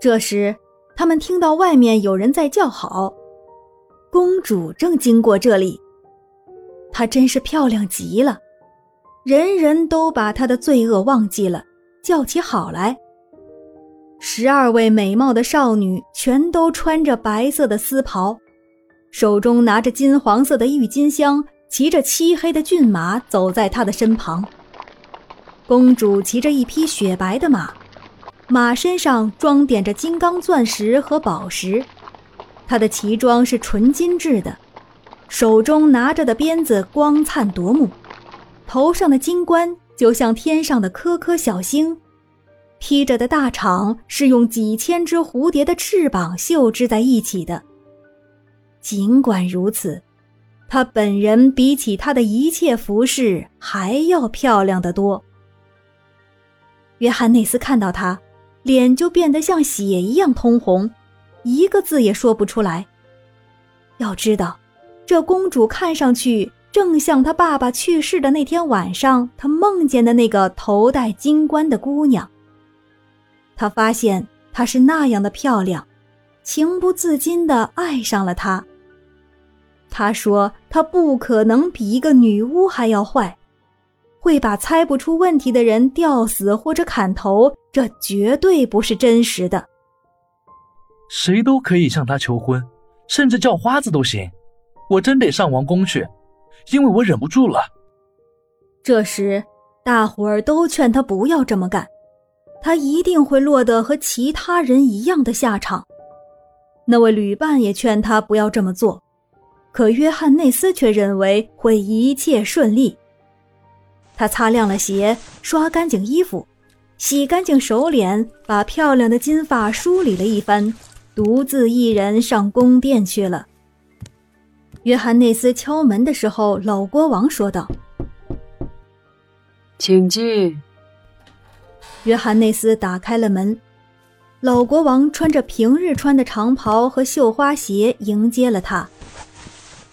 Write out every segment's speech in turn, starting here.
这时，他们听到外面有人在叫好，公主正经过这里。她真是漂亮极了，人人都把她的罪恶忘记了，叫起好来。十二位美貌的少女全都穿着白色的丝袍，手中拿着金黄色的郁金香，骑着漆黑的骏马走在她的身旁。公主骑着一匹雪白的马。马身上装点着金刚钻石和宝石，他的旗装是纯金制的，手中拿着的鞭子光灿夺目，头上的金冠就像天上的颗颗小星，披着的大氅是用几千只蝴蝶的翅膀绣织在一起的。尽管如此，他本人比起他的一切服饰还要漂亮得多。约翰内斯看到他。脸就变得像血一样通红，一个字也说不出来。要知道，这公主看上去正像她爸爸去世的那天晚上，她梦见的那个头戴金冠的姑娘。他发现她是那样的漂亮，情不自禁地爱上了她。他说：“她不可能比一个女巫还要坏。”会把猜不出问题的人吊死或者砍头，这绝对不是真实的。谁都可以向他求婚，甚至叫花子都行。我真得上王宫去，因为我忍不住了。这时，大伙儿都劝他不要这么干，他一定会落得和其他人一样的下场。那位旅伴也劝他不要这么做，可约翰内斯却认为会一切顺利。他擦亮了鞋，刷干净衣服，洗干净手脸，把漂亮的金发梳理了一番，独自一人上宫殿去了。约翰内斯敲门的时候，老国王说道：“请进。”约翰内斯打开了门，老国王穿着平日穿的长袍和绣花鞋迎接了他。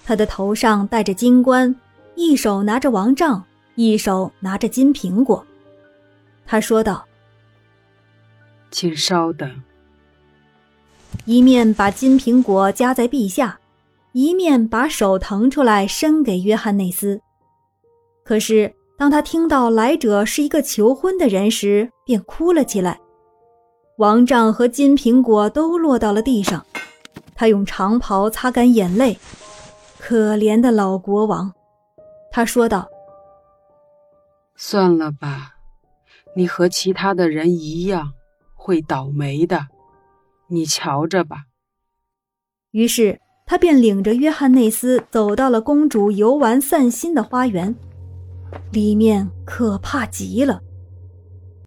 他的头上戴着金冠，一手拿着王杖。一手拿着金苹果，他说道：“请稍等。”一面把金苹果夹在臂下，一面把手腾出来伸给约翰内斯。可是当他听到来者是一个求婚的人时，便哭了起来。王杖和金苹果都落到了地上，他用长袍擦干眼泪。可怜的老国王，他说道。算了吧，你和其他的人一样会倒霉的，你瞧着吧。于是他便领着约翰内斯走到了公主游玩散心的花园，里面可怕极了。